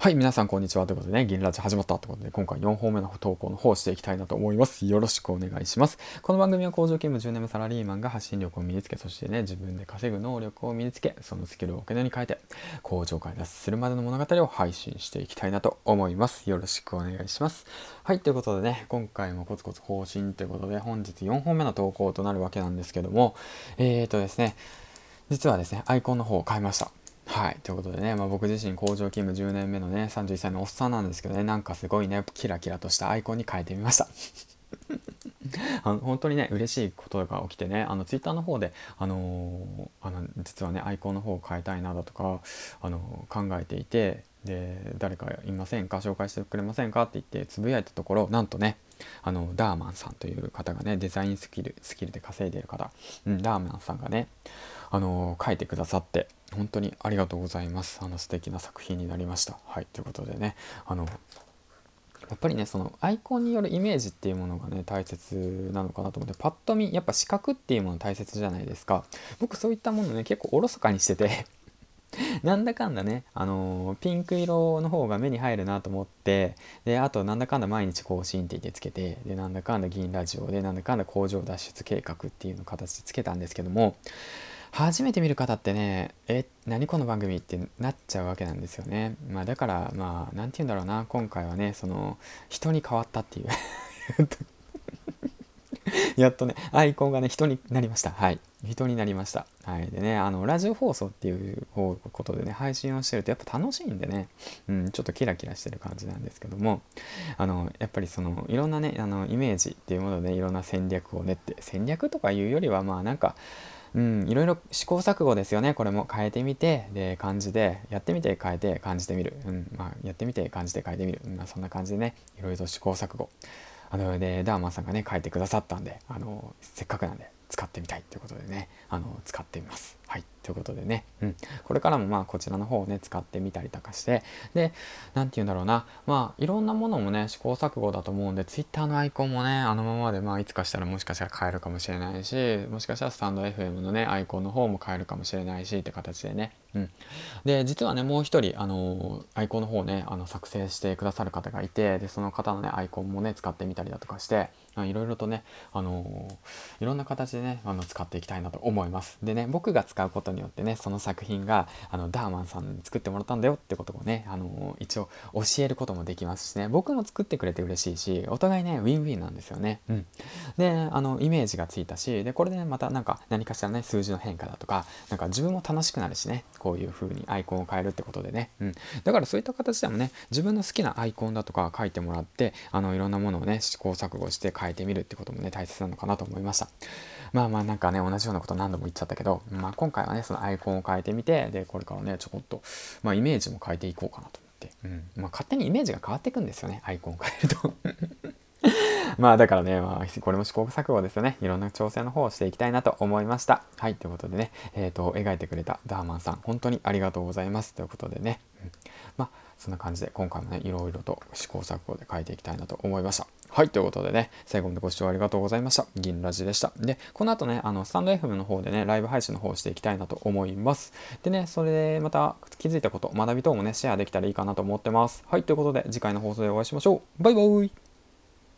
はい、皆さんこんにちは。ということでね、銀ラジ始まったということで、今回4本目の投稿の方をしていきたいなと思います。よろしくお願いします。この番組は工場勤務10年目サラリーマンが発信力を身につけ、そしてね、自分で稼ぐ能力を身につけ、そのスキルをお金に変えて、工場から脱するまでの物語を配信していきたいなと思います。よろしくお願いします。はい、ということでね、今回もコツコツ更新ということで、本日4本目の投稿となるわけなんですけども、えーとですね、実はですね、アイコンの方を変えました。はい。ということでね、まあ、僕自身工場勤務10年目のね、31歳のおっさんなんですけどね、なんかすごいね、キラキラとしたアイコンに変えてみました。あの本当にね嬉しいことが起きてねあのツイッターの方で、あのー、あの実はねアイコンの方を変えたいなだとか、あのー、考えていてで誰かいませんか紹介してくれませんかって言ってつぶやいたところなんとねあのダーマンさんという方がねデザインスキルスキルで稼いでいる方、うん、ダーマンさんがねあの書いてくださって本当にありがとうございます。あの素敵な作品になりました。はいということでねあのやっぱりねそのアイコンによるイメージっていうものがね大切なのかなと思ってパッと見やっぱ視覚っていうもの大切じゃないですか。僕そういったものね結構おろそかにしてて なんだかんだね、あのー、ピンク色の方が目に入るなと思って、で、あとなんだかんだ毎日更新って言ってつけて、で、なんだかんだ銀ラジオで、なんだかんだ工場脱出計画っていうの形でつけたんですけども、初めて見る方ってね、え、何この番組ってなっちゃうわけなんですよね。まあだから、まあ、なんて言うんだろうな、今回はね、その、人に変わったっていう やっとね、アイコンがね、人になりました。はい。人になりました。はい。でね、あの、ラジオ放送っていうことでね、配信をしてるとやっぱ楽しいんでね、うん、ちょっとキラキラしてる感じなんですけども、あの、やっぱりその、いろんなね、あの、イメージっていうもので、いろんな戦略を練って、戦略とかいうよりは、まあなんか、うん、いろいろ試行錯誤ですよね。これも変えてみて、で、感じで、やってみて変えて感じてみる。うん、まあ、やってみて感じて変えてみる。まあ、そんな感じでね、いろいろ試行錯誤。あの、ね、ダーマンさんがね、書いてくださったんで、あの、せっかくなんで、使ってみたいということでね、あの、使ってみます。はい。ということでね、うん。これからもまあ、こちらの方をね、使ってみたりとかして、で、なんて言うんだろうな、まあ、いろんなものもね、試行錯誤だと思うんで、Twitter のアイコンもね、あのままで、まあ、いつかしたらもしかしたら変えるかもしれないし、もしかしたらスタンド FM のね、アイコンの方も変えるかもしれないし、って形でね、うん。で、実はね、もう一人、あの、アイコンの方ね、あの、作成してくださる方がいて、で、その方のね、アイコンもね、使ってみたりだとかして、いろいろとね、あのいろんな形でね、あの、使っていきたいなと思います。でね、僕が使うことによってね、その作品が、あの、ダーマンさんに作ってもらったんだよってことをね、あの一応教えることもできますしね、僕も作ってくれて嬉しいし、お互いね、ウィンウィンなんですよね。うん。で、あの、イメージがついたし、で、これで、ね、またなんか何かしらね、数字の変化だとか、なんか自分も楽しくなるしね、こういう風にアイコンを変えるってことでね。うん。だからそういった形でもね、自分の好きなアイコンだとか書いてもらって、あの、いろんなものをね、試行錯誤して変えてみるってこともね、大切なのかなと思いました。まあまあなんかね、同じようなこと何度も言っちゃったけど、まあ今回はね、そのアイコンを変えてみて、で、これからね、ちょこっと、まあイメージも変えていこうかなと思って。うん。まあ勝手にイメージが変わっていくんですよね、アイコンを変えると まあだからね、まあこれも試行錯誤ですよね。いろんな挑戦の方をしていきたいなと思いました。はい、ということでね、えっ、ー、と、描いてくれたダーマンさん、本当にありがとうございます。ということでね、うん、まあそんな感じで今回もね、いろいろと試行錯誤で書いていきたいなと思いました。はい、ということでね、最後までご視聴ありがとうございました。銀ラジでした。で、この後ね、あの、スタンド FM の方でね、ライブ配信の方をしていきたいなと思います。でね、それでまた気づいたこと、学び等もね、シェアできたらいいかなと思ってます。はい、ということで、次回の放送でお会いしましょう。バイバイ